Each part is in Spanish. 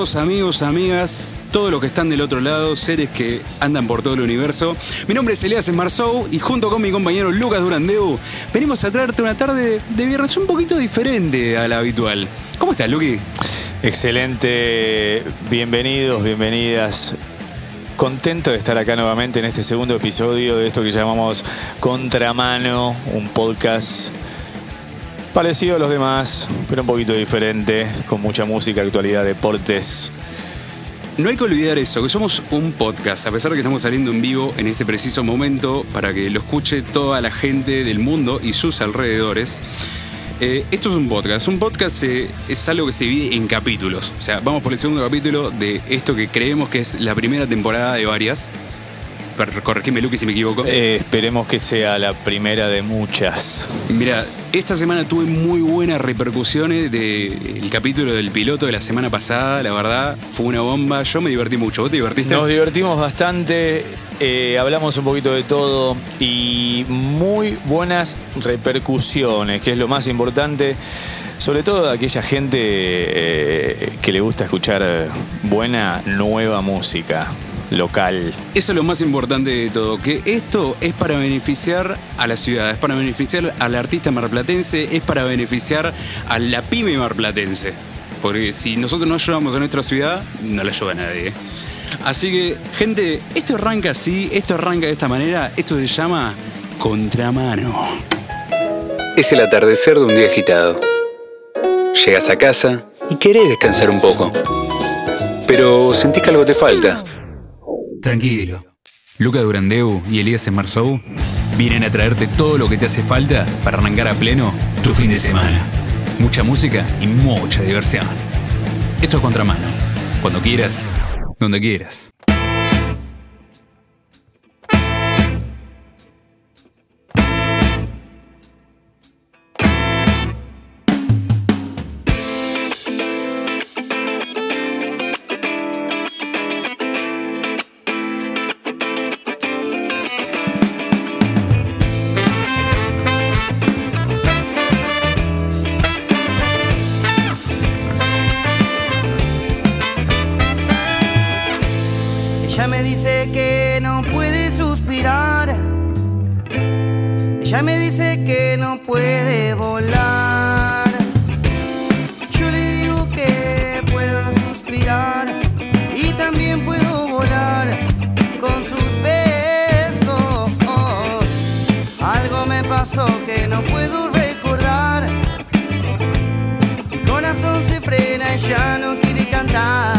amigos, amigas, todos los que están del otro lado, seres que andan por todo el universo. Mi nombre es Elias Marzou y junto con mi compañero Lucas Durandeu venimos a traerte una tarde de viernes un poquito diferente a la habitual. ¿Cómo estás, Luqui? Excelente, bienvenidos, bienvenidas. Contento de estar acá nuevamente en este segundo episodio de esto que llamamos Contramano, un podcast parecido a los demás, pero un poquito diferente, con mucha música, actualidad, deportes. No hay que olvidar eso, que somos un podcast, a pesar de que estamos saliendo en vivo en este preciso momento para que lo escuche toda la gente del mundo y sus alrededores. Eh, esto es un podcast. Un podcast eh, es algo que se divide en capítulos. O sea, vamos por el segundo capítulo de esto que creemos que es la primera temporada de varias. Corregime, Luqui, si me equivoco. Eh, esperemos que sea la primera de muchas. Mira, esta semana tuve muy buenas repercusiones del capítulo del piloto de la semana pasada. La verdad, fue una bomba. Yo me divertí mucho. ¿Vos te divertiste? Nos divertimos bastante, eh, hablamos un poquito de todo y muy buenas repercusiones, que es lo más importante, sobre todo de aquella gente eh, que le gusta escuchar buena, nueva música local. Eso es lo más importante de todo, que esto es para beneficiar a la ciudad, es para beneficiar al artista marplatense, es para beneficiar a la pyme marplatense. Porque si nosotros no ayudamos a nuestra ciudad, no la ayuda a nadie. Así que, gente, esto arranca así, esto arranca de esta manera, esto se llama contramano. Es el atardecer de un día agitado. Llegas a casa y querés descansar un poco. Pero sentís que algo te falta. Tranquilo. Luca Durandeu y Elías Marzou vienen a traerte todo lo que te hace falta para arrancar a pleno tu fin de semana. Mucha música y mucha diversión. Esto es Contramano. Cuando quieras, donde quieras. Ella me dice que no puede suspirar. Ella me dice que no puede volar. Yo le digo que puedo suspirar y también puedo volar con sus besos. Algo me pasó que no puedo recordar. Mi corazón se frena y ya no quiere cantar.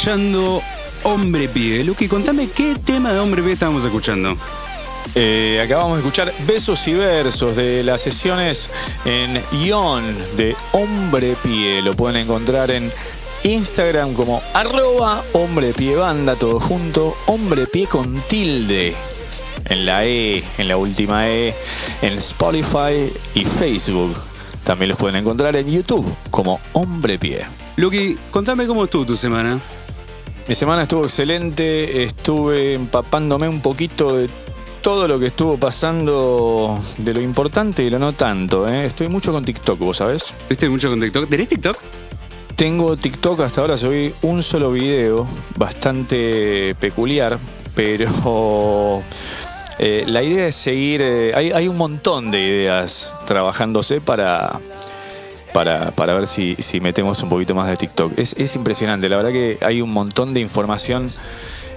Escuchando Hombre Pie. Luqui, contame qué tema de Hombre Pie estábamos escuchando. Eh, acabamos de escuchar Besos y Versos de las sesiones en Ion de Hombre Pie. Lo pueden encontrar en Instagram como arroba Hombre Pie Banda, todo junto, Hombre Pie con tilde. En la E, en la última E, en Spotify y Facebook. También los pueden encontrar en YouTube como Hombre Pie. Luqui, contame cómo estuvo tu semana. Mi semana estuvo excelente, estuve empapándome un poquito de todo lo que estuvo pasando, de lo importante y lo no tanto. ¿eh? Estoy mucho con TikTok, vos sabés. ¿Viste mucho con TikTok? ¿Tenés TikTok? Tengo TikTok, hasta ahora subí un solo video, bastante peculiar, pero eh, la idea es seguir, eh, hay, hay un montón de ideas trabajándose para, para, para ver si, si metemos un poquito más de TikTok. Es, es impresionante, la verdad que hay un montón de información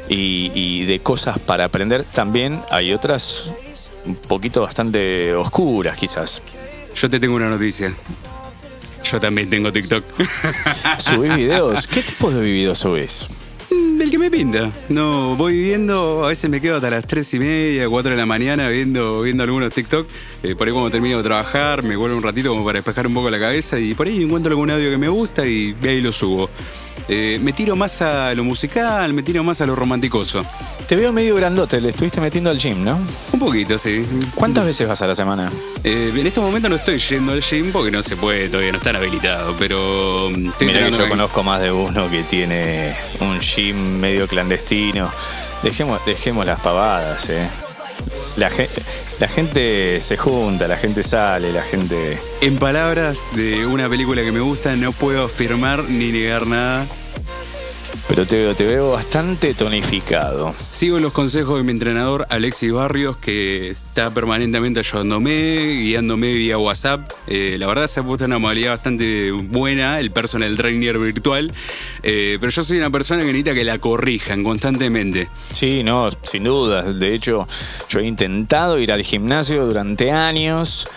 y, y de cosas para aprender. También hay otras un poquito bastante oscuras quizás. Yo te tengo una noticia. Yo también tengo TikTok. ¿Subís videos? ¿Qué tipo de videos subís? Mm, El que me pinta. No, voy viendo, a veces me quedo hasta las 3 y media, 4 de la mañana viendo, viendo algunos TikTok. Eh, por ahí cuando termino de trabajar, me vuelvo un ratito como para despejar un poco la cabeza y por ahí encuentro algún audio que me gusta y ahí lo subo. Eh, me tiro más a lo musical, me tiro más a lo romanticoso. Te veo medio grandote, le estuviste metiendo al gym, ¿no? Un poquito, sí. ¿Cuántas veces vas a la semana? Eh, en este momento no estoy yendo al gym porque no se puede, todavía no están habilitados, pero mm, Mira que yo en- conozco más de uno que tiene un gym medio clandestino. Dejemos, dejemos las pavadas, ¿eh? La, ge- la gente se junta, la gente sale, la gente... En palabras de una película que me gusta, no puedo afirmar ni negar nada. Pero te veo, te veo bastante tonificado. Sigo los consejos de mi entrenador Alexis Barrios, que está permanentemente ayudándome, guiándome vía WhatsApp. Eh, la verdad se ha puesto una modalidad bastante buena, el personal trainer virtual. Eh, pero yo soy una persona que necesita que la corrijan constantemente. Sí, no, sin duda. De hecho, yo he intentado ir al gimnasio durante años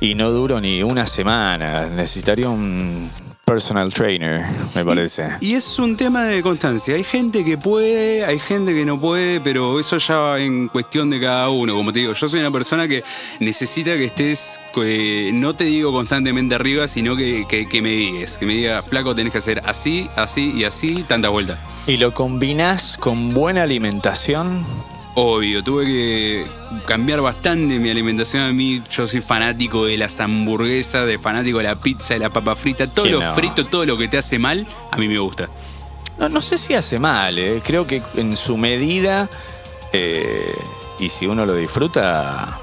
y no duro ni una semana. Necesitaría un personal trainer, me parece. Y es un tema de constancia. Hay gente que puede, hay gente que no puede, pero eso ya va en cuestión de cada uno. Como te digo, yo soy una persona que necesita que estés, que no te digo constantemente arriba, sino que, que- que me digas. Que me digas, flaco, tenés que hacer así, así y así, tanta vuelta. ¿Y lo combinás con buena alimentación? Obvio, tuve que cambiar bastante mi alimentación. A mí, yo soy fanático de las hamburguesas, de fanático de la pizza, de la papa frita. Todo ¿Quién lo no? frito, todo lo que te hace mal, a mí me gusta. No, no sé si hace mal, ¿eh? creo que en su medida, eh, y si uno lo disfruta,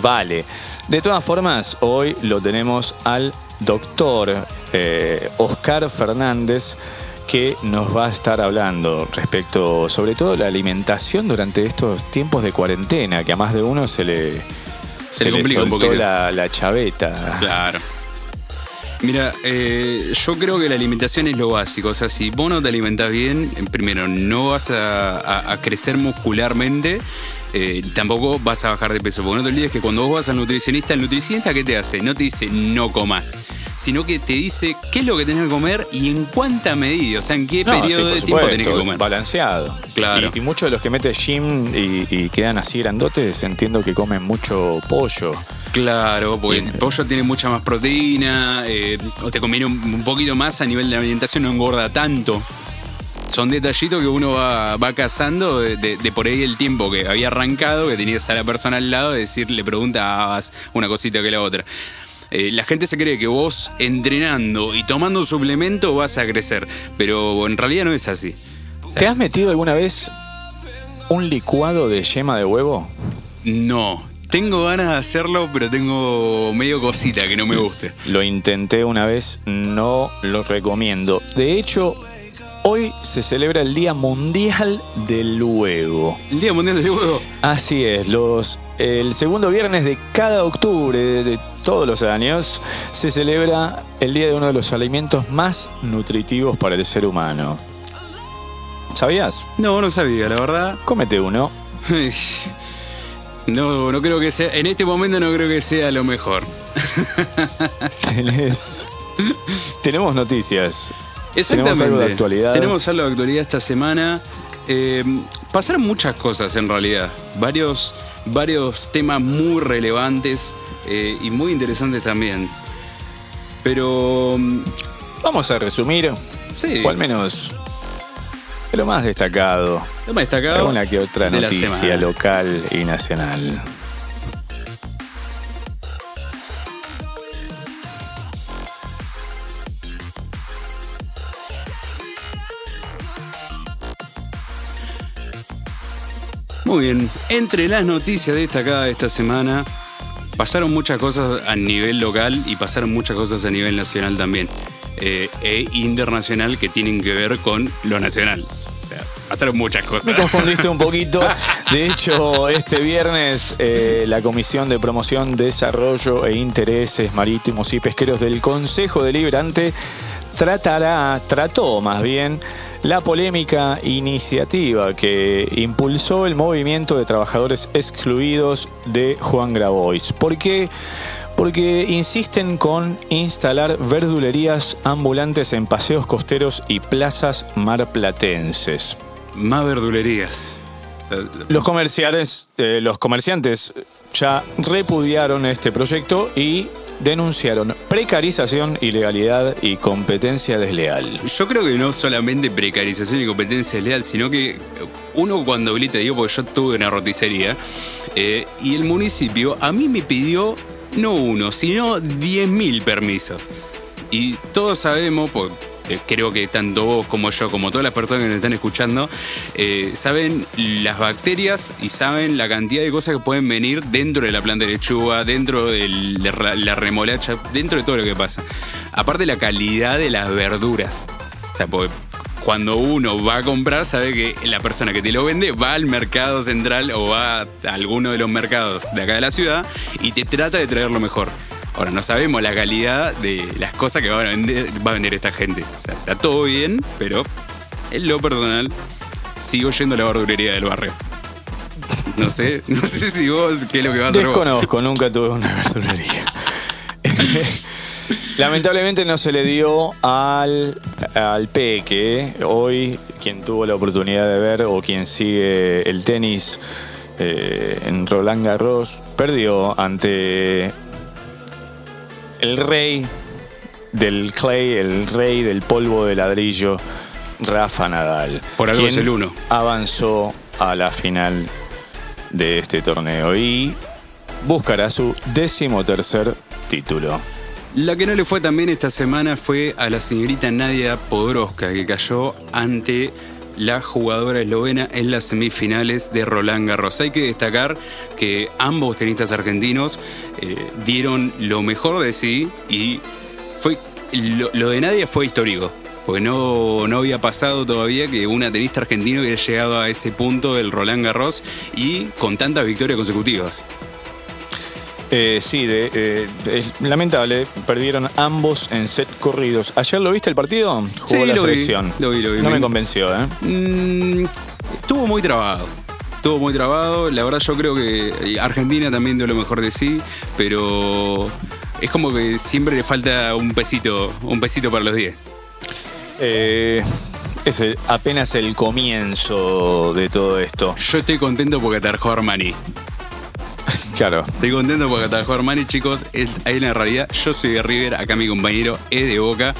vale. De todas formas, hoy lo tenemos al doctor eh, Oscar Fernández, que nos va a estar hablando respecto, sobre todo, la alimentación durante estos tiempos de cuarentena, que a más de uno se le, Se le complica un soltó la, la chaveta. Claro. Mira, eh, yo creo que la alimentación es lo básico. O sea, si vos no te alimentás bien, eh, primero no vas a, a- a crecer muscularmente, eh, tampoco vas a bajar de peso. Porque no te olvides que cuando vos vas al nutricionista, el nutricionista ¿qué te hace? No te dice no comas, sino que te dice qué es lo que tenés que comer y en cuánta medida, o sea, en qué No, periodo de tiempo tenés que comer. Balanceado. Claro. Y, y muchos de los que meten gym y, y quedan así grandotes, entiendo que comen mucho pollo. Claro, porque el pollo tiene mucha más proteína, eh, o te conviene un, un poquito más a nivel de alimentación, no engorda tanto. Son detallitos que uno va, va cazando de, de- de por ahí el tiempo que había arrancado, que tenías a la persona al lado, de decir, le preguntabas una cosita que la otra. Eh, la gente se cree que vos entrenando y tomando suplemento vas a crecer, pero en realidad no es así. ¿Te has metido alguna vez un licuado de yema de huevo? No, tengo ganas de hacerlo, pero tengo medio cosita que no me guste. Lo intenté una vez, no lo recomiendo. De hecho, hoy se celebra el Día Mundial del Huevo. El Día Mundial del Huevo. Así es, los, el segundo viernes de cada octubre de todos los años se celebra el día de uno de los alimentos más nutritivos para el ser humano. ¿Sabías? No, no sabía, la verdad. Cómete uno. No, no creo que sea. En este momento no creo que sea lo mejor. Tenés- Tenemos noticias. Exactamente. Tenemos algo de actualidad. Tenemos algo de actualidad esta semana. Eh, pasaron muchas cosas en realidad. Varios, varios temas muy relevantes eh, y muy interesantes también. Pero. mm, Vamos a resumir, Sí. o al menos lo más destacado. Lo más destacado. Alguna que otra noticia local y nacional. Muy bien, entre las noticias destacadas de esta semana, pasaron muchas cosas a nivel local y pasaron muchas cosas a nivel nacional también. eh, e internacional que tienen que ver con lo nacional. Pasaron muchas Me cosas. confundiste un poquito. De hecho, este viernes eh, la Comisión de Promoción, Desarrollo e Intereses Marítimos y Pesqueros del Consejo Deliberante tratará, trató más bien, la polémica iniciativa que impulsó el movimiento de trabajadores excluidos de Juan Grabois. ¿Por qué? Porque insisten con instalar verdulerías ambulantes en paseos costeros y plazas marplatenses. Más verdulerías. Los comerciantes, eh, los comerciantes ya repudiaron este proyecto y denunciaron precarización, ilegalidad y competencia desleal. Yo creo que no solamente precarización y competencia leal, sino que uno cuando grita, digo, porque yo tuve una roticería, eh, y el municipio a mí me pidió no uno, sino 10.000 permisos. Y todos sabemos, pues eh, creo que tanto vos como yo, como todas las personas que nos están escuchando, eh, saben las bacterias y saben la cantidad de cosas que pueden venir dentro de la planta de lechuga, dentro de la, la remolacha, dentro de todo lo que pasa. Aparte la calidad de las verduras. O sea, porque cuando uno va a comprar, sabe que la persona que te lo vende va al mercado central o va a alguno de los mercados de acá de la ciudad y te trata de traer lo mejor. Ahora, no sabemos la calidad de las cosas que va a vender, a esta gente. O sea, está todo bien, pero en lo personal, sigo yendo a la verdulería del barrio. No sé, no sé si vos, qué es lo que vas a hacer. Desconozco, nunca tuve una verdulería. Lamentablemente no se le dio al, al Peque. Hoy, quien tuvo la oportunidad de ver o quien sigue el tenis eh, en Roland Garros, perdió ante el rey del clay, el rey del polvo de ladrillo, Rafa Nadal. Por algo quien es el uno. Avanzó a la final de este torneo y buscará su decimotercer título. La que no le fue tan bien esta semana fue a la señorita Nadia Podoroska, que cayó ante la jugadora eslovena en las semifinales de Roland Garros. Hay que destacar que ambos tenistas argentinos eh, dieron lo mejor de sí y fue lo, de Nadia fue histórico. Porque no, no había pasado todavía que una tenista argentina hubiera llegado a ese punto del Roland Garros y con tantas victorias consecutivas. Eh, sí, de- eh, es lamentable. Perdieron ambos en set corridos. ¿Ayer lo viste el partido? Jugó Sí, la lo vi, selección. lo vi, lo vi. No me Me- convenció, ¿eh? Mm, estuvo muy trabado. Estuvo muy trabado. La verdad yo creo que Argentina también dio lo mejor de sí, pero es como que siempre le falta un pesito, un pesito para los 10. Eh, es el- apenas el comienzo de todo esto. Yo estoy contento porque atajó Armani. Claro. Estoy contento porque atajó Armani, chicos. Es, hay una realidad. Yo soy de River, acá mi compañero es de Boca.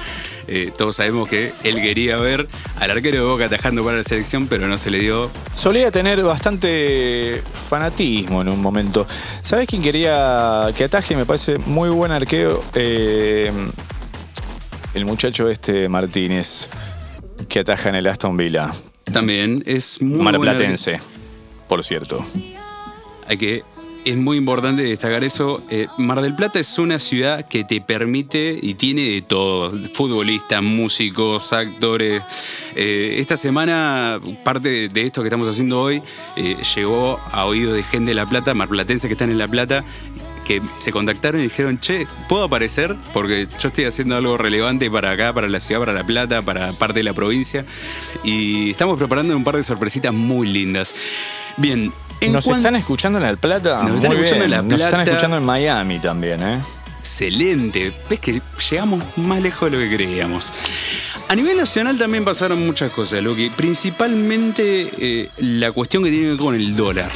Eh, todos sabemos que él quería ver al arquero de Boca atajando para la selección, pero no se le dio. Solía tener bastante fanatismo en un momento. ¿Sabes quién quería que ataje? Me parece muy buen arqueo. Eh, el muchacho este Martínez, que ataja en el Aston Villa. También es muy buen Marplatense, por cierto. hay que es muy importante destacar eso. Eh, Mar del Plata es una ciudad que te permite y tiene de todo: futbolistas, músicos, actores. Eh, esta semana, parte de, esto que estamos haciendo hoy eh, llegó a oídos de gente de La Plata, marplatenses que están en La Plata. Que se contactaron y dijeron, che, ¿puedo aparecer? Porque yo estoy haciendo algo relevante para acá, para la ciudad, para La Plata, para parte de la provincia. Y estamos preparando un par de sorpresitas muy lindas. Bien. En ¿Nos cuan- están escuchando en La Plata? Nos están Muy escuchando en. La Nos están Plata. escuchando en Miami también, ¿eh? Excelente. Ves que llegamos más lejos de lo que creíamos. A nivel nacional también pasaron muchas cosas, Loki. Principalmente eh, la cuestión que tiene que ver con el dólar.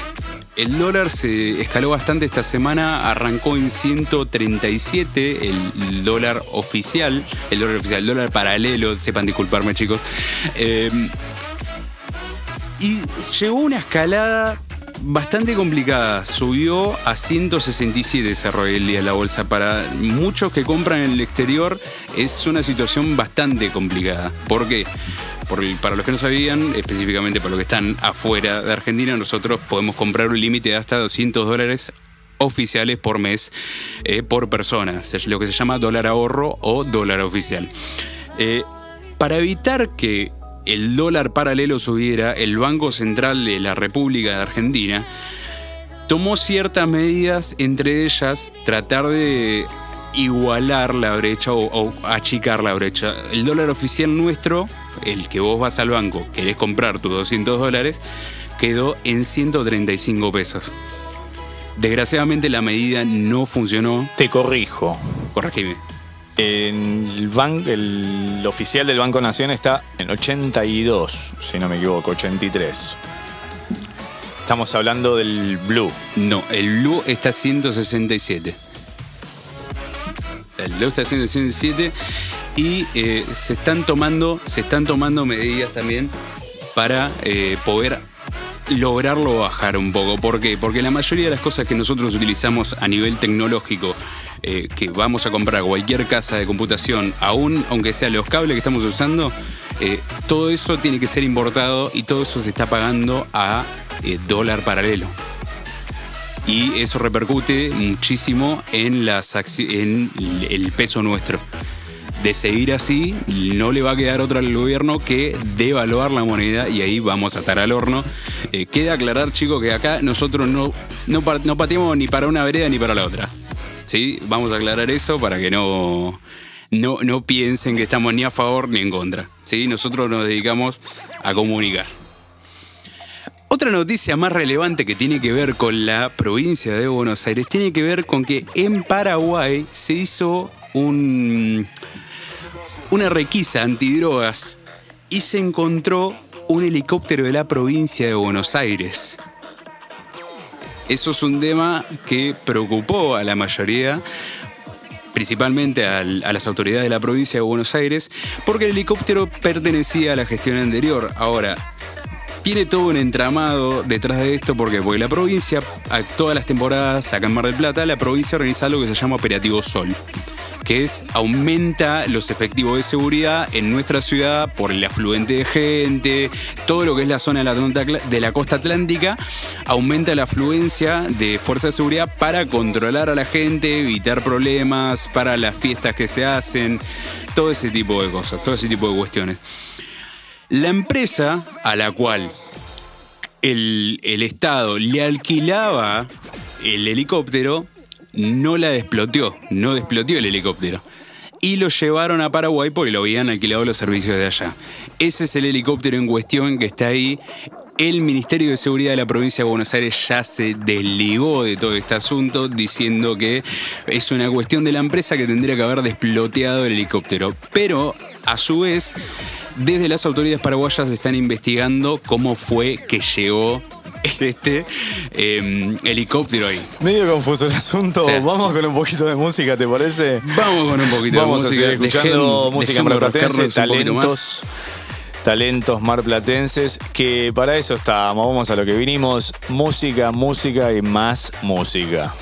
El dólar se escaló bastante esta semana, arrancó en 137 el dólar oficial, el dólar oficial, el dólar paralelo, sepan disculparme chicos. Eh, y llegó una escalada bastante complicada. Subió a 167 cerró el día la bolsa. Para muchos que compran en el exterior es una situación bastante complicada. ¿Por qué? Para los que no sabían, específicamente para los que están afuera de Argentina, nosotros podemos comprar un límite de hasta 200 dólares oficiales por mes eh, por persona, lo que se llama dólar ahorro o dólar oficial. Eh, para evitar que el dólar paralelo subiera, el Banco Central de la República de Argentina tomó ciertas medidas, entre ellas tratar de igualar la brecha o, o achicar la brecha. El dólar oficial nuestro, el que vos vas al banco, querés comprar tus 200 dólares, quedó en 135 pesos. Desgraciadamente la medida no funcionó. Te corrijo. Corregime. El, ban- el oficial del Banco Nación está en 82, si no me equivoco, 83. Estamos hablando del Blue. No, el Blue está 167. El Blue está 167 y eh, se están tomando, se están tomando medidas también para eh, poder lograrlo bajar un poco. ¿Por qué? Porque la mayoría de las cosas que nosotros utilizamos a nivel tecnológico, eh, que vamos a comprar cualquier casa de computación, aún aunque sean los cables que estamos usando, eh, todo eso tiene que ser importado y todo eso se está pagando a eh, dólar paralelo y eso repercute muchísimo en el peso nuestro. De seguir así, no le va a quedar otra al gobierno que devaluar la moneda y ahí vamos a estar al horno. Eh, queda aclarar, chicos, que acá nosotros no, no, no pateamos ni para una vereda ni para la otra. ¿Sí? Vamos a aclarar eso para que no, no, no piensen que estamos ni a favor ni en contra. ¿Sí? Nosotros nos dedicamos a comunicar. Otra noticia más relevante que tiene que ver con la provincia de Buenos Aires tiene que ver con que en Paraguay se hizo un, una requisa antidrogas y se encontró un helicóptero de la provincia de Buenos Aires. Eso es un tema que preocupó a la mayoría, principalmente al- a las autoridades de la provincia de Buenos Aires, porque el helicóptero pertenecía a la gestión anterior. Ahora, tiene todo un entramado detrás de esto, ¿por qué? Porque la provincia, a todas las temporadas, acá en Mar del Plata, la provincia organiza algo que se llama Operativo Sol. Que es aumenta los efectivos de seguridad en nuestra ciudad por el afluente de gente, todo lo que es la zona de la, costa atlántica, aumenta la afluencia de fuerzas de seguridad para controlar a la gente, evitar problemas, para las fiestas que se hacen, todo ese tipo de cosas, todo ese tipo de cuestiones. La empresa a la cual el, el Estado le alquilaba el helicóptero, no la desploteó, no desploteó el helicóptero. Y lo llevaron a Paraguay porque lo habían alquilado los servicios de allá. Ese es el helicóptero en cuestión que está ahí. El Ministerio de Seguridad de la provincia de Buenos Aires ya se desligó de todo este asunto diciendo que es una cuestión de la empresa que tendría que haber desploteado el helicóptero. Pero, a su vez, desde las autoridades paraguayas están investigando cómo fue que llegó este eh, helicóptero ahí. Medio confuso el asunto. Sí. Vamos con un poquito de música, ¿te parece? Vamos con un poquito Vamos de música. seguir escuchando música marplatense, talentos, talentos marplatenses, que para eso estábamos. Vamos a lo que vinimos, música, música y más música.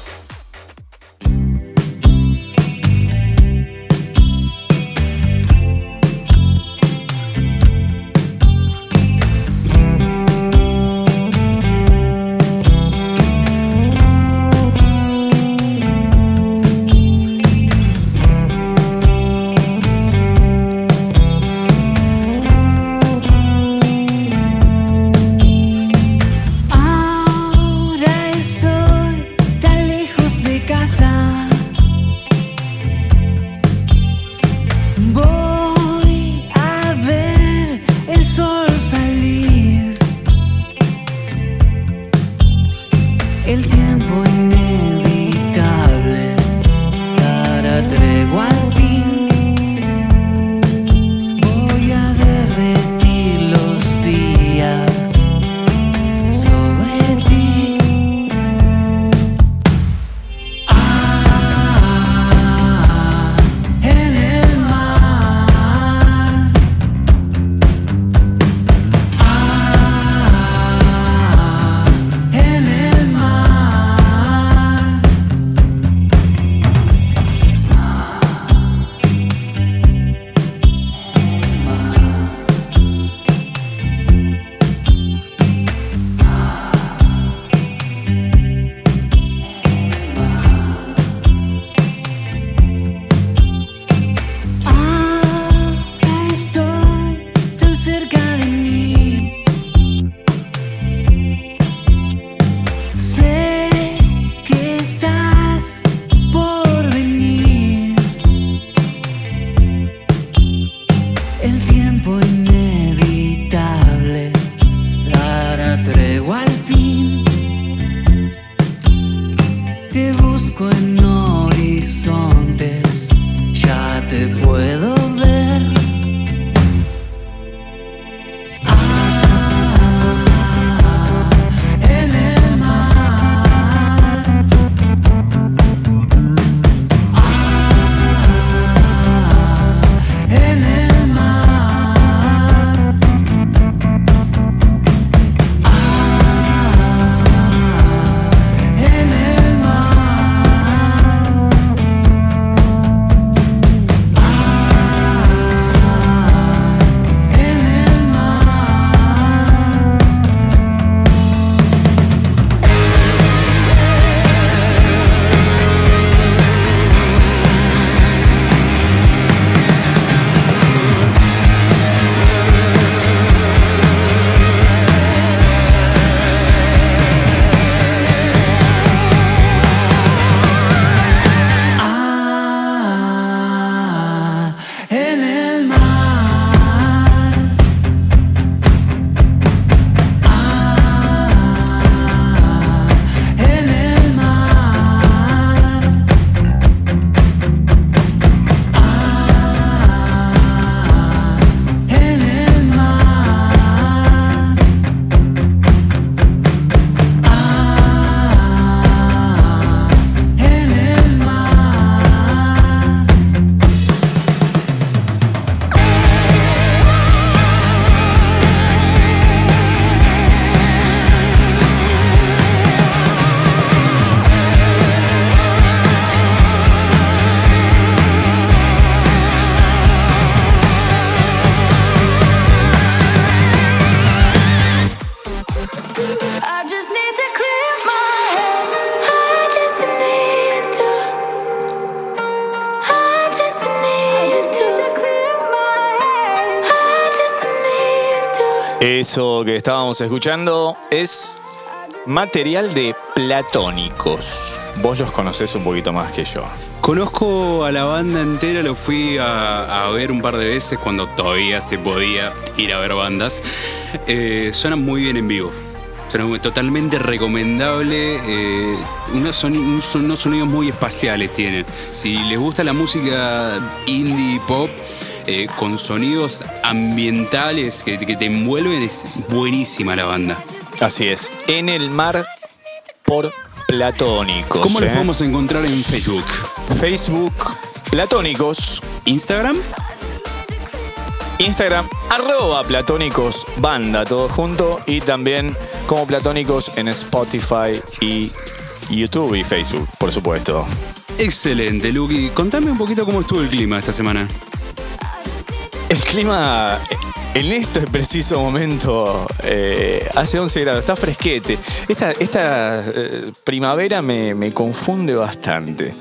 Que estábamos escuchando es material de platónicos. Vos los conocés un poquito más que yo. Conozco a la banda entera, lo fui a, a ver un par de veces cuando todavía se podía ir a ver bandas. Eh, suenan muy bien en vivo. Suena muy- totalmente recomendable. eh, unos, son- unos sonidos muy espaciales tienen. Si les gusta la música indie pop, eh, con sonidos ambientales que, que te envuelven, es buenísima la banda. Así es. En el mar por platónicos. ¿Cómo los ¿eh? podemos encontrar en Facebook? Facebook Platónicos. ¿Instagram? Instagram, arroba platónicos banda, todo junto. Y también como platónicos en Spotify y YouTube y Facebook, por supuesto. Excelente, Luqui. Contame un poquito cómo estuvo el clima esta semana. El clima en este preciso momento eh, hace 11 grados, está fresquete. Esta, eh, primavera me, confunde bastante.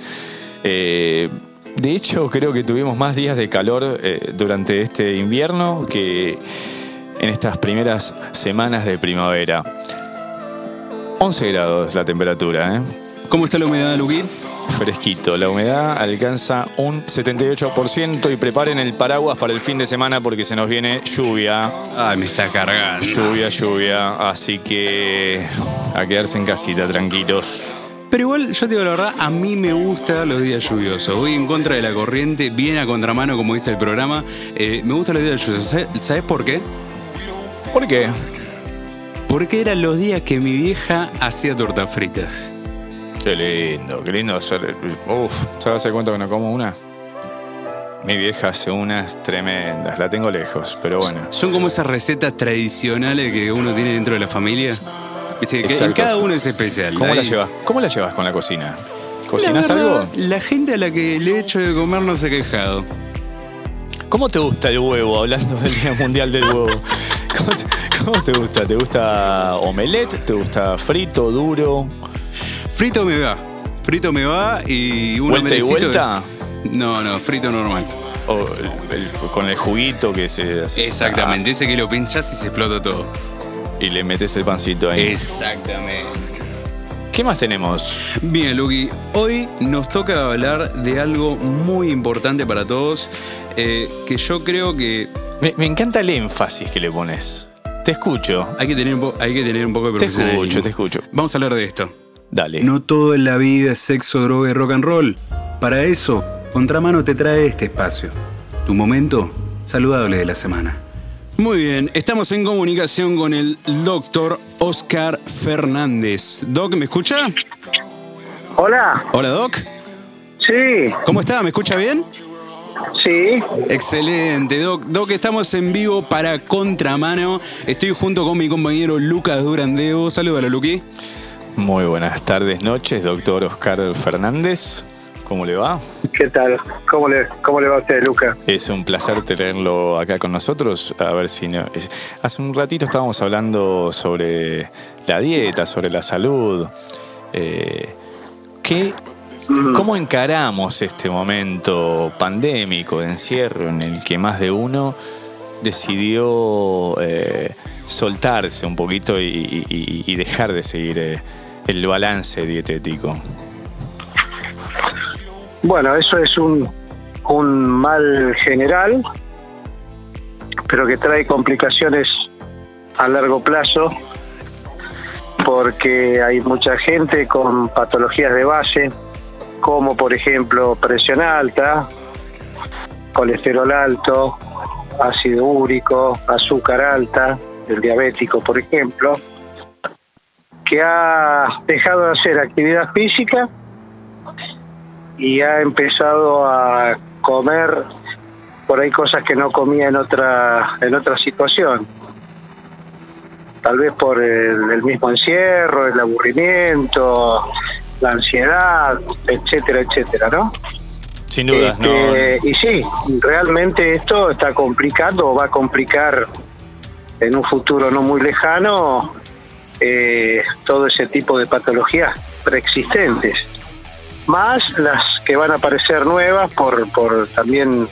Eh, de hecho, creo que tuvimos más días de calor durante este invierno que en estas primeras semanas de primavera. 11 grados la temperatura, ¿eh? ¿Cómo está la humedad, Luqui? Fresquito, la humedad alcanza un 78% y preparen el paraguas para el fin de semana porque se nos viene lluvia, Ay, me está cargando. lluvia, lluvia, así que a quedarse en casita tranquilos. Pero igual, yo te digo la verdad, a mí me gustan los días lluviosos. Voy en contra de la corriente, bien a contramano, como dice el programa. Eh, me gustan los días lluviosos. ¿Sabes- ¿Sabes por qué? ¿Por qué? Porque eran los días que mi vieja hacía tortas fritas. Qué lindo, qué lindo hacer. Uf, ¿sabes hace cuánto que no como una? Mi vieja hace unas tremendas, la tengo lejos, pero bueno. Son como esas recetas tradicionales que uno tiene dentro de la familia. Viste, que cada uno es especial. ¿Cómo la llevas? ¿Cómo la llevas con la cocina? La ¿Cocinas verdad, algo? La gente a la que le he hecho de comer no se ha quejado. ¿Cómo te gusta el huevo? Hablando del Día Mundial del Huevo. ¿Cómo te, cómo te gusta? ¿Te gusta omelette? ¿Te gusta frito, duro? Frito me va. Frito me va y un ¿Vuelta y vuelta? No, no, frito normal. O el- el- con el juguito que se hace. Exactamente, ese que lo pinchás y se explota todo. Y le metes el pancito ahí. Exactamente. ¿Qué más tenemos? Bien, Luqui, hoy nos toca hablar de algo muy importante para todos, eh, que yo creo que Me, me encanta el énfasis que le pones. Te escucho. hay que tener hay que tener un poco de Te profesionalismo. escucho, te escucho. Vamos a hablar de esto. Dale. No todo en la vida es sexo, droga y rock and roll. Para eso, Contramano te trae este espacio. Tu momento saludable de la semana. Muy bien, estamos en comunicación con el doctor Oscar Fernández. Doc, ¿me escucha? Hola, Hola, Doc. sí, ¿Cómo está? ¿Me escucha bien? sí, Excelente, Doc. Doc, estamos en vivo para Contramano. Estoy junto con mi compañero Lucas Durandeo. Salúdalo, Luqui. Muy buenas tardes, noches, doctor Oscar Fernández. ¿Cómo le va? ¿qué tal? ¿Cómo le, cómo le va a usted, Luca? Es un placer tenerlo acá con nosotros. A ver si no. Hace un ratito estábamos hablando sobre la dieta, sobre la salud. Eh, ¿qué, ¿Cómo encaramos este momento pandémico de encierro en el que más de uno decidió eh, soltarse un poquito y, y- y dejar de seguir eh, el balance dietético? Bueno, eso es un, un mal general, pero que trae complicaciones a largo plazo, porque hay mucha gente con patologías de base, como por ejemplo presión alta, colesterol alto, ácido úrico, azúcar alta, el diabético, por ejemplo, que ha dejado de hacer actividad física y ha empezado a comer por ahí cosas que no comía en otra en otra situación tal vez por el, el mismo encierro el aburrimiento la ansiedad etcétera etcétera no Sin dudas, ¿no? Este, y sí realmente esto está complicando o va a complicar en un futuro no muy lejano eh, todo ese tipo de patologías preexistentes más las que van a aparecer nuevas por, por también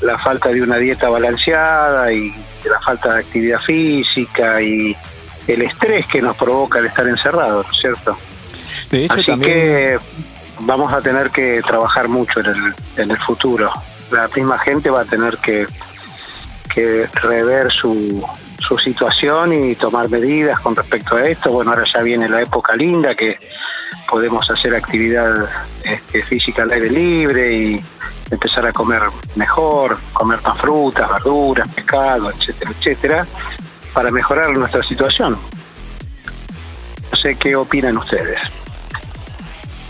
la falta de una dieta balanceada y la falta de actividad física y el estrés que nos provoca el estar encerrados, ¿no es cierto? De hecho, Así también. que vamos a tener que trabajar mucho en el, en el futuro. La misma gente va a tener que, que rever su, su situación y tomar medidas con respecto a esto. Bueno, ahora ya viene la época linda que podemos hacer actividad este, física al aire libre y empezar a comer mejor, comer más frutas, verduras, pescado, etcétera, etcétera, para mejorar nuestra situación. No sé qué opinan ustedes.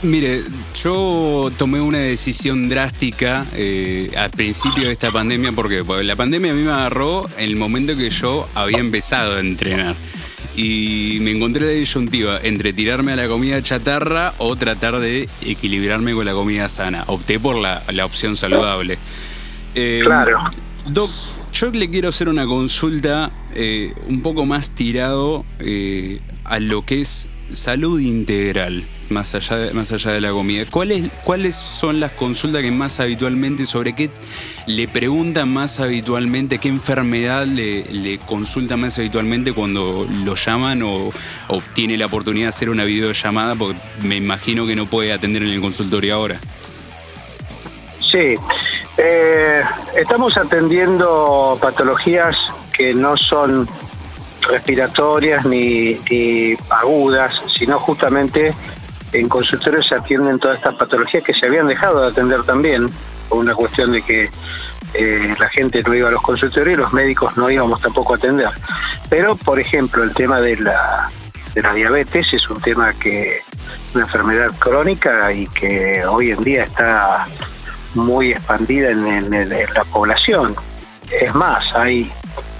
Mire, yo tomé una decisión drástica eh, al principio de esta pandemia. ¿Por qué? Porque la pandemia a mí me agarró en el momento que yo había empezado a entrenar. Y me encontré la disyuntiva entre tirarme a la comida chatarra o tratar de equilibrarme con la comida sana. Opté por la, la opción saludable. Eh, Claro. Doc, yo le quiero hacer una consulta eh, un poco más tirado a lo que es salud integral, más allá de, más allá de la comida. ¿Cuáles, ¿Cuáles son las consultas que más habitualmente, sobre qué le preguntan más habitualmente, qué enfermedad le, le consultan más habitualmente cuando lo llaman o, o tiene la oportunidad de hacer una videollamada? Porque me imagino que no puede atender en el consultorio ahora. Sí, eh, estamos atendiendo patologías que no son respiratorias ni, ni agudas, sino justamente en consultorios se atienden todas estas patologías que se habían dejado de atender también, por una cuestión de que eh, la gente no iba a los consultorios y los médicos no íbamos tampoco a atender. Pero, por ejemplo, el tema de la, de la diabetes es un tema que una enfermedad crónica y que hoy en día está muy expandida en, en- en la población. Es más, hay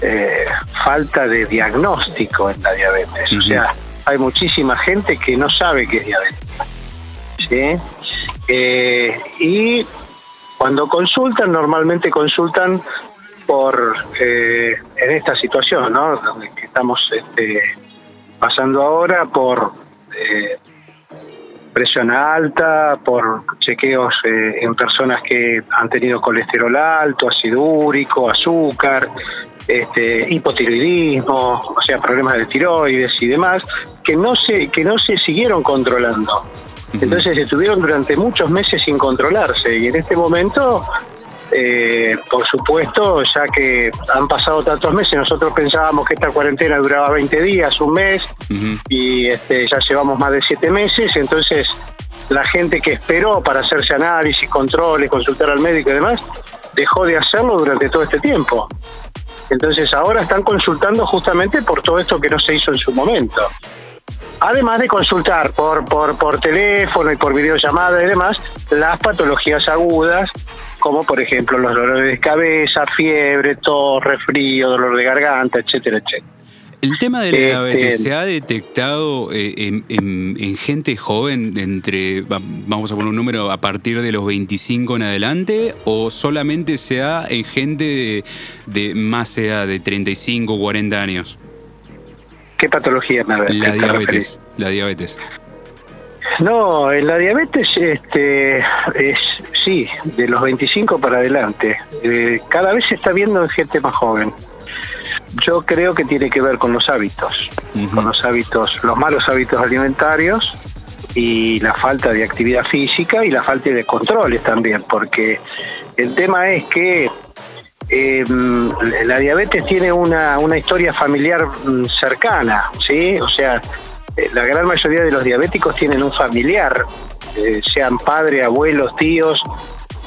eh, falta de diagnóstico en la diabetes. O sea, hay muchísima gente que no sabe que es diabetes. Eh, y cuando consultan, normalmente consultan por eh, en esta situación, ¿no? Que estamos este, pasando ahora por eh, presión alta, por chequeos eh, en personas que han tenido colesterol alto, ácido úrico, azúcar, este, hipotiroidismo, o sea, problemas de tiroides y demás, que no se, que no se siguieron controlando. Entonces estuvieron durante muchos meses sin controlarse y en este momento, eh, por supuesto, ya que han pasado tantos meses, nosotros pensábamos que esta cuarentena duraba 20 días, un mes, y este, ya llevamos más de siete meses, entonces la gente que esperó para hacerse análisis, controles, consultar al médico y demás, dejó de hacerlo durante todo este tiempo. Entonces ahora están consultando justamente por todo esto que no se hizo en su momento. Además de consultar por, por, por teléfono y por videollamada y demás las patologías agudas, como por ejemplo los dolores de cabeza, fiebre, tos, resfrío, dolor de garganta, etcétera, etcétera. El tema de la Este- diabetes se ha detectado eh, en, en- en gente joven entre, va- vamos a poner un número, a partir de los 25 en adelante o solamente se da en gente de, de más edad, de 35, 40 años? ¿Qué patología me La diabetes, la diabetes. No, en la diabetes este, es, sí, de los 25 para adelante. Eh, cada vez se está viendo en gente más joven. Yo creo que tiene que ver con los hábitos, con los hábitos, los malos hábitos alimentarios y la falta de actividad física y la falta de controles también, porque el tema es que eh, la diabetes tiene una, una historia familiar mm, cercana, ¿sí? O sea, eh, la gran mayoría de los diabéticos tienen un familiar, eh, sean padre, abuelos, tíos,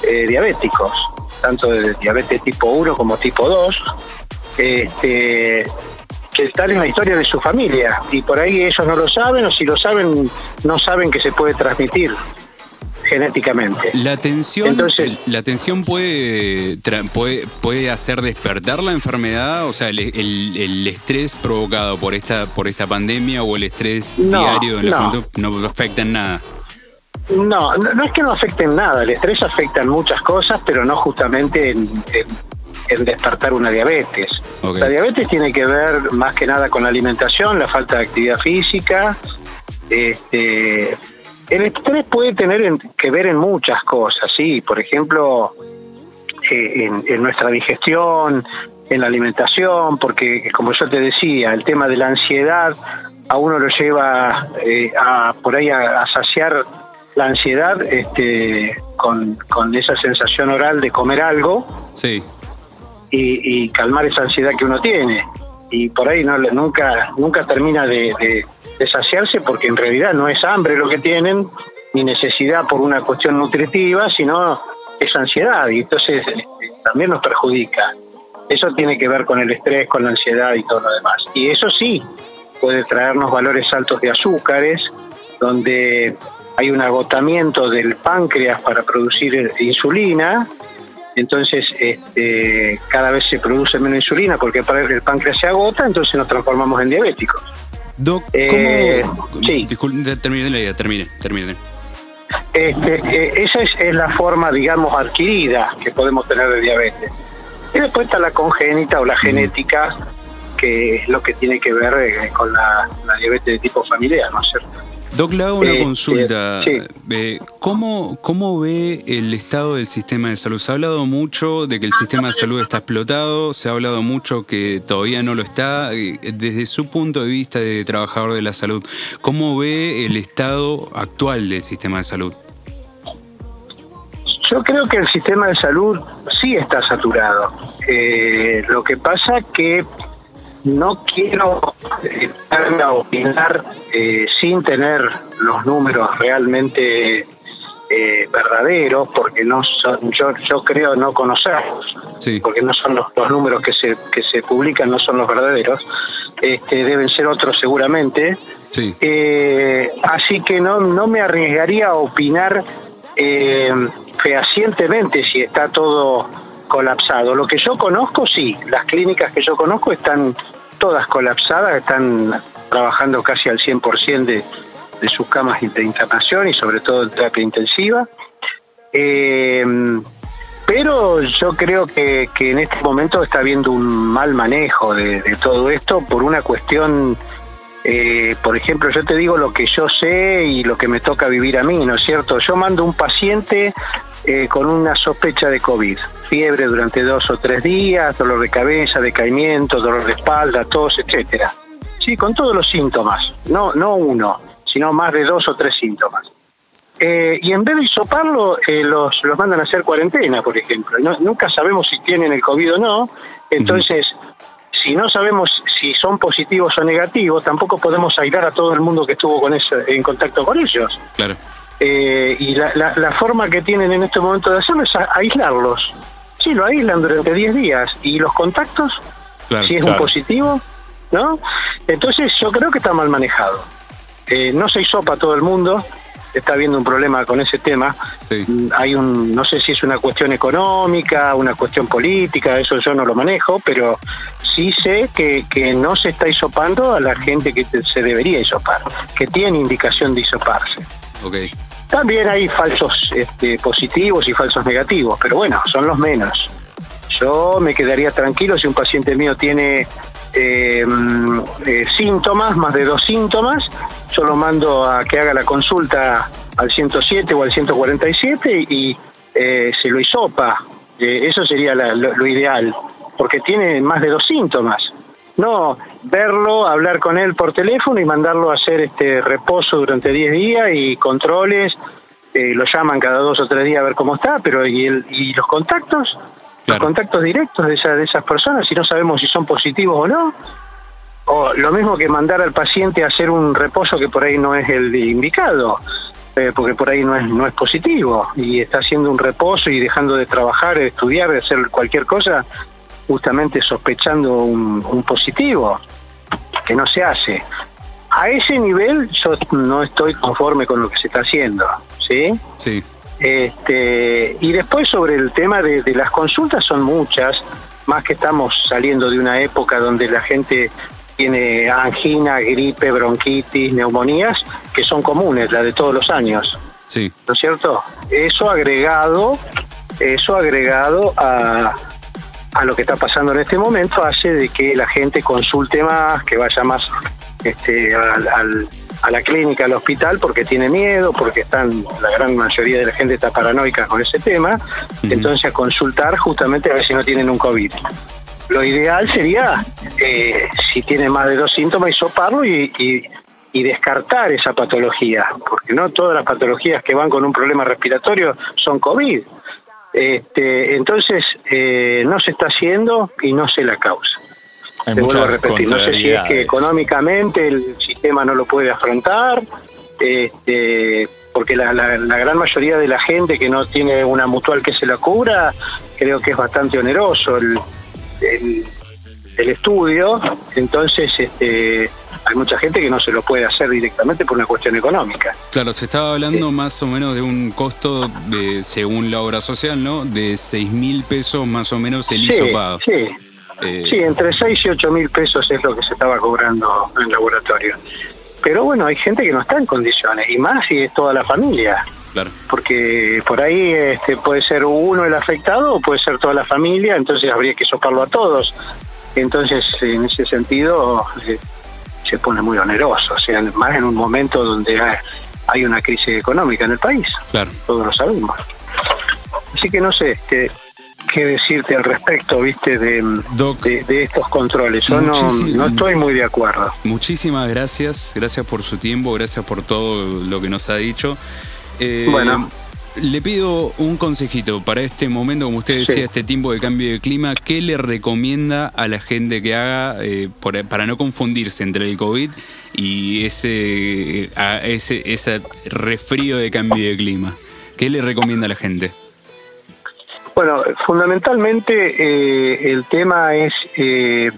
eh, diabéticos, tanto de diabetes tipo 1 como tipo 2, este, que tal es la historia de su familia, y por ahí ellos no lo saben, o si lo saben, no saben que se puede transmitir genéticamente. La tensión, Entonces- la tensión puede, puede, puede hacer despertar la enfermedad, o sea, el, el- el estrés provocado por esta, por esta pandemia o el estrés No, diario en la no. juventud no afecta en nada. No, no, no es que no afecten nada, el estrés afecta en muchas cosas, pero no justamente en, en- en despertar una diabetes. La diabetes tiene que ver más que nada con la alimentación, la falta de actividad física. Este, el estrés puede tener en- que ver en muchas cosas, sí, por ejemplo, eh, en, en nuestra digestión, en la alimentación, porque como yo te decía, el tema de la ansiedad a uno lo lleva eh, a por ahí a, a saciar la ansiedad este, con, con esa sensación oral de comer algo Sí. Y, y calmar esa ansiedad que uno tiene. Y por ahí no nunca nunca termina de, de- de saciarse porque en realidad no es hambre lo que tienen, ni necesidad por una cuestión nutritiva, sino es ansiedad y entonces este, también nos perjudica. Eso tiene que ver con el estrés, con la ansiedad y todo lo demás. Y eso sí puede traernos valores altos de azúcares, donde hay un agotamiento del páncreas para producir insulina, entonces este, cada vez se produce menos insulina porque el páncreas se agota, entonces nos transformamos en diabéticos. Doc, Eh, ¿cómo...? sí. Disculpe, termine la idea, termine, termine. Este, eh, esa es, es la forma, digamos, adquirida que podemos tener de diabetes. Y después está la congénita o la genética, que es lo que tiene que ver eh, con la, la diabetes de tipo familiar, ¿no es cierto? Doc, le hago una Eh, consulta. eh, Eh, ¿cómo, ¿Cómo ve el estado del sistema de salud? Se ha hablado mucho de que el sistema de salud está explotado, se ha hablado mucho que todavía no lo está. Desde su punto de vista de trabajador de la salud, ¿cómo ve el estado actual del sistema de salud? Yo creo que el sistema de salud sí está saturado. Lo que pasa que no quiero eh, darme a opinar eh, sin tener los números realmente eh, verdaderos, porque no son, yo, yo creo no conocerlos, Sí. porque no son los, los números que se, que se publican, no son los verdaderos, este, deben ser otros seguramente. Sí. Eh, así que no, no me arriesgaría a opinar eh, fehacientemente si está todo colapsado. Lo que yo conozco, sí, las clínicas que yo conozco están todas colapsadas, están trabajando casi al 100% de, de sus camas de internación y sobre todo en terapia intensiva. Eh, pero yo creo que, que en este momento está habiendo un mal manejo de, todo esto por una cuestión eh, por ejemplo, yo te digo lo que yo sé y lo que me toca vivir a mí, ¿no es cierto? Yo mando un paciente eh, con una sospecha de COVID, fiebre durante dos o tres días, dolor de cabeza, decaimiento, dolor de espalda, tos, etcétera. Sí, con todos los síntomas, no, no uno, sino más de dos o tres síntomas. Eh, y en vez de hisoparlo, eh, los, los mandan a hacer cuarentena, por ejemplo. No- nunca sabemos si tienen el COVID o no. Entonces, si no sabemos si son positivos o negativos, tampoco podemos aislar a todo el mundo que estuvo con ese, en contacto con ellos. Claro. Eh, y la, la- la forma que tienen en este momento de hacerlo es a- aislarlos. Sí, lo aíslan durante 10 días. ¿Y los contactos? Claro. si es claro. un positivo, ¿no? Entonces yo creo que está mal manejado. Eh, no se hisopa todo el mundo, está habiendo un problema con ese tema. Sí. Mm, Hay un, no sé si es una cuestión económica, una cuestión política, eso yo no lo manejo, pero sí sé que, que no se está hisopando a la gente que se debería hisopar, que tiene indicación de hisoparse. Ok. También hay falsos este, positivos y falsos negativos, pero bueno, son los menos. Yo me quedaría tranquilo si un paciente mío tiene eh, mm, eh, síntomas, más de dos síntomas, yo lo mando a que haga la consulta al 107 o al 147 y eh, se lo hisopa. Eh, eso sería la- lo, lo ideal, porque tiene más de dos síntomas. No, verlo, hablar con él por teléfono y mandarlo a hacer este reposo durante 10 días y controles. eh, lo llaman cada dos o tres días a ver cómo está, pero ¿y, el, y los contactos? Los contactos directos de, esa- de esas personas, si no sabemos si son positivos o no. O lo mismo que mandar al paciente a hacer un reposo que por ahí no es el indicado, eh, porque por ahí no es, no es positivo y está haciendo un reposo y dejando de trabajar, de estudiar, de hacer cualquier cosa, justamente sospechando un, un positivo, que no se hace. A ese nivel yo no estoy conforme con lo que se está haciendo, ¿sí? Sí. Este, y después sobre el tema de, de las consultas son muchas, más que estamos saliendo de una época donde la gente tiene angina, gripe, bronquitis, neumonías, que son comunes, la de todos los años, Sí. ¿no es cierto? Eso agregado, eso agregado a, a lo que está pasando en este momento hace de que la gente consulte más, que vaya más este, al- al- a la clínica, al hospital, porque tiene miedo, porque están la gran mayoría de la gente está paranoica con ese tema, entonces a consultar justamente a ver si no tienen un COVID. Lo ideal sería, eh, si tienen más de dos síntomas, hisoparlo y, y, y descartar esa patología, porque no todas las patologías que van con un problema respiratorio son COVID. Este, entonces, eh, no se está haciendo y no sé la causa. Hay Te vuelvo a repetir, no sé si es que económicamente el sistema no lo puede afrontar, este, porque la, la- la gran mayoría de la gente que no tiene una mutual que se la cubra, creo que es bastante oneroso el, el- el estudio, entonces este, hay mucha gente que no se lo puede hacer directamente por una cuestión económica. Claro, se estaba hablando más o menos de un costo, de, según la obra social, ¿no? De 6 mil pesos más o menos el Sí, hisopado. sí, Eh, Sí, entre 6 y 8 mil pesos es lo que se estaba cobrando en el laboratorio. Pero bueno, hay gente que no está en condiciones, y más si es toda la familia, Claro. porque por ahí este, puede ser uno el afectado o puede ser toda la familia, entonces habría que soparlo a todos. Entonces, en ese sentido, eh, se pone muy oneroso, o sea, más en un momento donde hay, una crisis económica en el país, Claro. todos lo sabemos. Así que no sé, este, qué decirte al respecto, viste, de, Doc. de, de estos controles. Yo no, no estoy muy de acuerdo. Muchísimas gracias, gracias por su tiempo, gracias por todo lo que nos ha dicho. Eh, Bueno. Le pido un consejito para este momento, como usted decía, Sí. este tiempo de cambio de clima, ¿qué le recomienda a la gente que haga eh, por- para no confundirse entre el COVID y ese, a- ese, ese resfrío de cambio de clima? ¿Qué le recomienda a la gente? Bueno, fundamentalmente eh, el tema es, eh,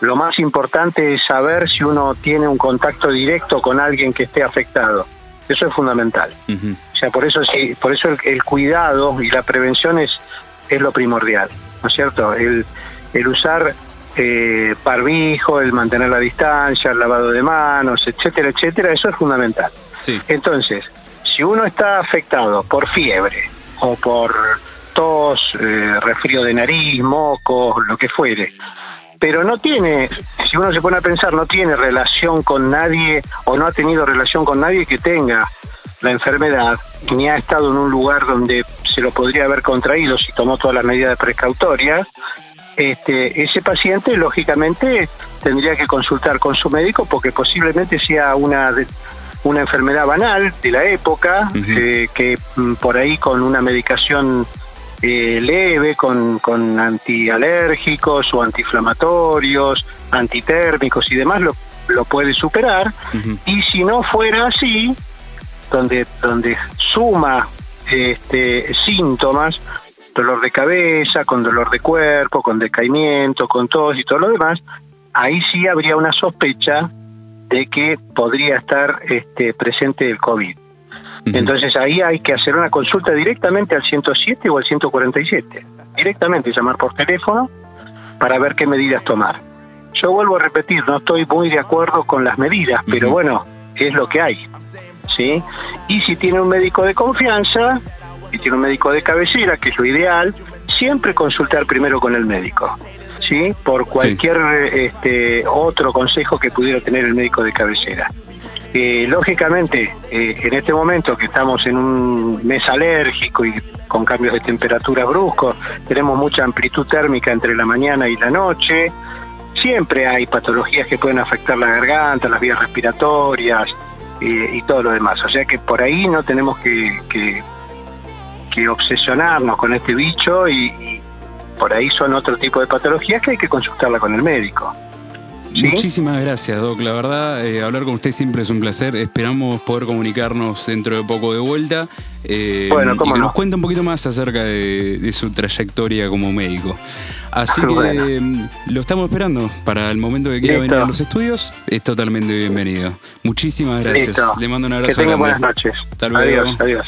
lo más importante es saber si uno tiene un contacto directo con alguien que esté afectado. Eso es fundamental. O sea, por eso sí, por eso el, el cuidado y la prevención es, es lo primordial, ¿no es cierto? El, el usar eh, barbijo, el mantener la distancia, el lavado de manos, etcétera, etcétera, eso es fundamental. Sí, Entonces, si uno está afectado por fiebre o por tos, eh, resfrío de nariz, mocos, lo que fuere, pero no tiene, si uno se pone a pensar, no tiene relación con nadie o no ha tenido relación con nadie que tenga la enfermedad, ni ha estado en un lugar donde se lo podría haber contraído si tomó todas las medidas precautorias, este, ese paciente lógicamente tendría que consultar con su médico porque posiblemente sea una una enfermedad banal de la época Ujú. eh, que mm, por ahí con una medicación eh, leve con, con antialérgicos o antiinflamatorios, antitérmicos y demás lo, lo puede superar y si no fuera así, donde, donde suma este, síntomas, dolor de cabeza, con dolor de cuerpo, con decaimiento, con tos y todo lo demás, ahí sí habría una sospecha de que podría estar este, presente el COVID. Entonces ahí hay que hacer una consulta directamente al 107 o al 147. Directamente llamar por teléfono para ver qué medidas tomar. Yo vuelvo a repetir, no estoy muy de acuerdo con las medidas, pero bueno, es lo que hay. ¿sí? Y si tiene un médico de confianza, si tiene un médico de cabecera, que es lo ideal, siempre consultar primero con el médico. ¿sí? Por cualquier este, otro consejo que pudiera tener el médico de cabecera. Eh, lógicamente, eh, en este momento que estamos en un mes alérgico y con cambios de temperatura bruscos, tenemos mucha amplitud térmica entre la mañana y la noche. Siempre hay patologías que pueden afectar la garganta, las vías respiratorias eh, y todo lo demás. O sea que por ahí no tenemos que, que, que obsesionarnos con este bicho y, y por ahí son otro tipo de patologías que hay que consultarla con el médico. ¿Sí? Muchísimas gracias, Doc. La verdad, eh, hablar con usted siempre es un placer. Esperamos poder comunicarnos dentro de poco de vuelta. eh, Bueno, y cómo que no. nos cuente un poquito más acerca de, de su trayectoria como médico. Así que Bueno. eh, lo estamos esperando para el momento que quiera Listo. venir a los estudios. Es totalmente bienvenido. Muchísimas gracias. Listo. Le mando un Que abrazo. tenga grande. buenas noches. Hasta luego. Adiós, adiós.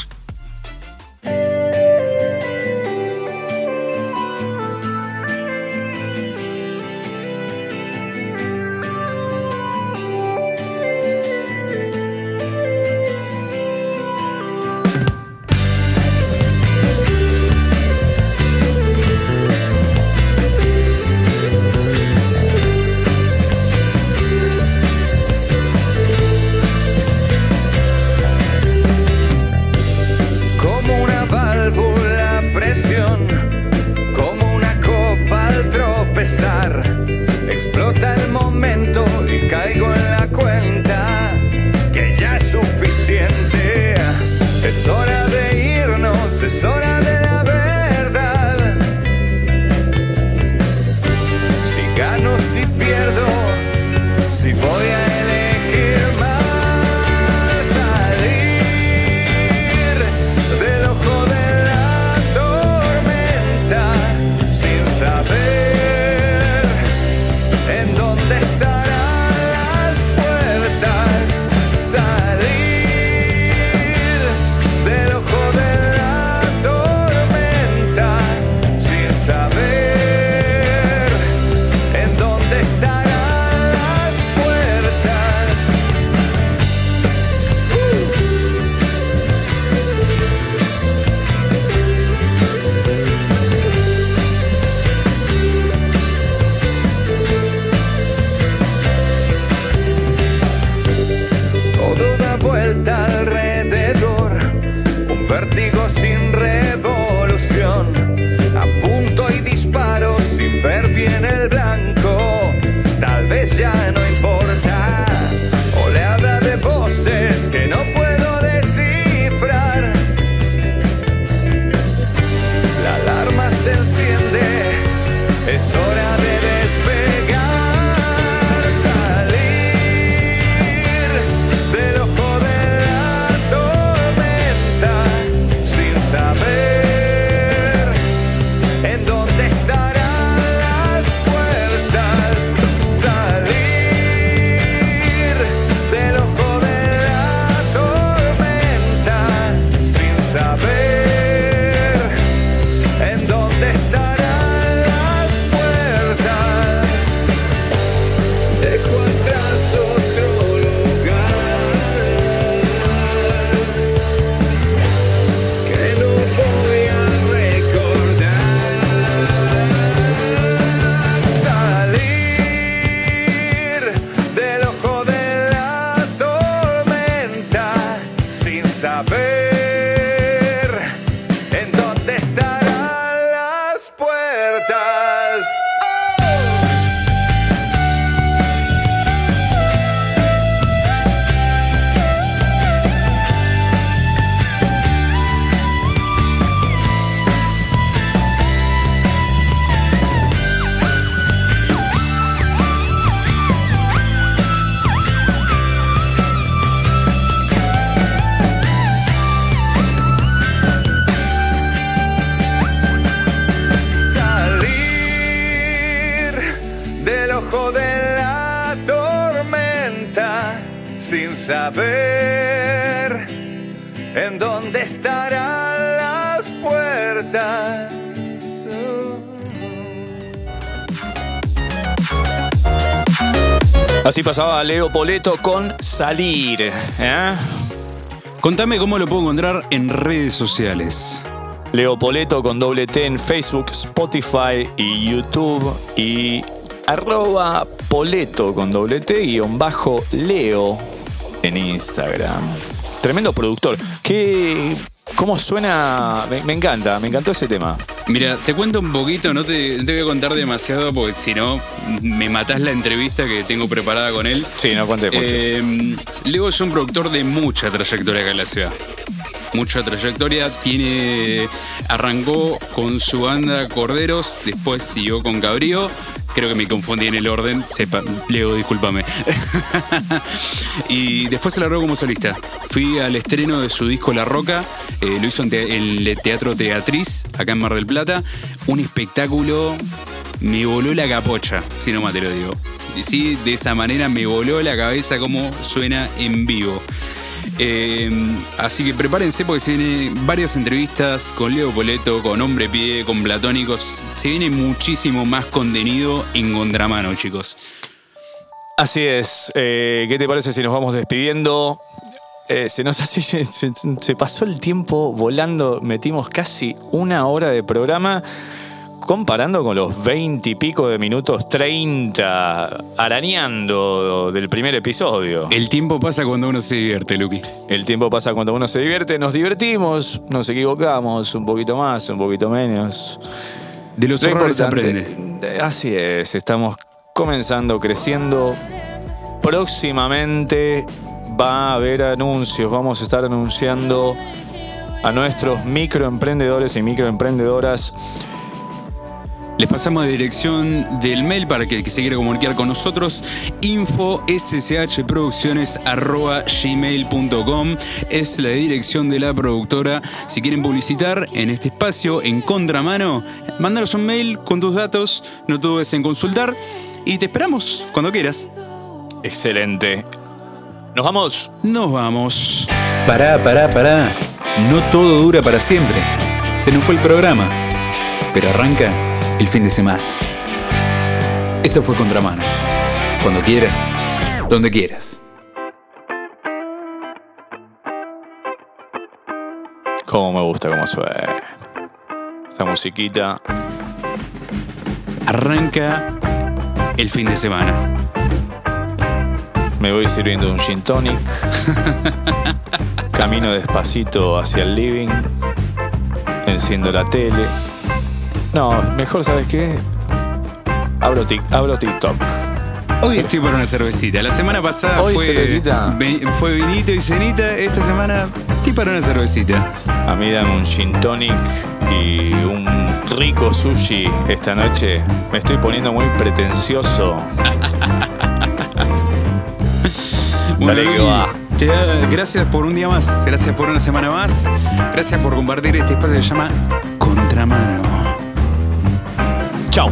Así pasaba Leo Poleto con Salir. ¿eh? Contame cómo lo puedo encontrar en redes sociales. Leo Poleto con doble T en Facebook, Spotify y YouTube. Y arroba Poleto con doble T guion bajo Leo en Instagram. Tremendo productor. ¿Qué, ¿Cómo suena? Me, me encanta, me encantó ese tema. Mira, te cuento un poquito, no te, no te voy a contar demasiado porque si no me matás la entrevista que tengo preparada con él. Sí, no conté mucho. Eh, Leo es un productor de mucha trayectoria acá en la ciudad. Mucha trayectoria. Tiene. Arrancó con su banda Corderos, después siguió con Cabrío. Creo que me confundí en el orden. Sepa, Leo, discúlpame. y después se largó como solista. Fui al estreno de su disco La Roca. eh, lo hizo en, el Teatro Teatriz, acá en Mar del Plata. Un espectáculo me voló la capocha, si no más te lo digo. Y sí, de esa manera me voló la cabeza cómo suena en vivo. Eh, así que prepárense porque se vienen varias entrevistas con Leo Poleto, con Hombre Pie, con Platónicos. Se viene muchísimo más contenido en contramano, chicos. Así es. Eh, ¿Qué te parece si nos vamos despidiendo? Eh, se pasó el tiempo volando. Metimos casi una hora de programa. Comparando con los 20 y pico de minutos 30 arañando del primer episodio. El tiempo pasa cuando uno se divierte, Luqui. El tiempo pasa cuando uno se divierte, nos divertimos, nos equivocamos un poquito más, un poquito menos. De los Lo errores aprende. de- Así es, estamos comenzando, creciendo. Próximamente va a haber anuncios, vamos a estar anunciando a nuestros microemprendedores y microemprendedoras. Les pasamos la dirección del mail para que, que se quiera comunicar con nosotros. Info gmail.com es la dirección de la productora. Si quieren publicitar en este espacio, en contramano, mándanos un mail con tus datos, no dudes en consultar y te esperamos cuando quieras. Excelente. Nos vamos. Nos vamos. Pará, pará, pará. No todo dura para siempre. Se nos fue el programa. Pero arranca el fin de semana. Esto fue Contramano. Cuando quieras, donde quieras. Cómo me gusta cómo suena. Esta musiquita. Arranca el fin de semana. Me voy sirviendo un gin tonic. Camino despacito hacia el living. Enciendo la tele. No, mejor, ¿sabes qué? Abro, tic- abro TikTok. Hoy estoy para una cervecita. La semana pasada Hoy fue, cervecita. ve- fue vinito y cenita. Esta semana estoy para una cervecita. A mí dame un gin tonic y un rico sushi esta noche. Me estoy poniendo muy pretencioso. Bueno, Dale que Luqui, va. te da- gracias por un día más. Gracias por una semana más. Gracias por compartir este espacio que se llama Contramano. Tchau!